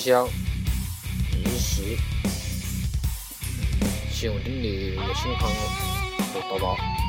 香日食，希望你的心康会多多。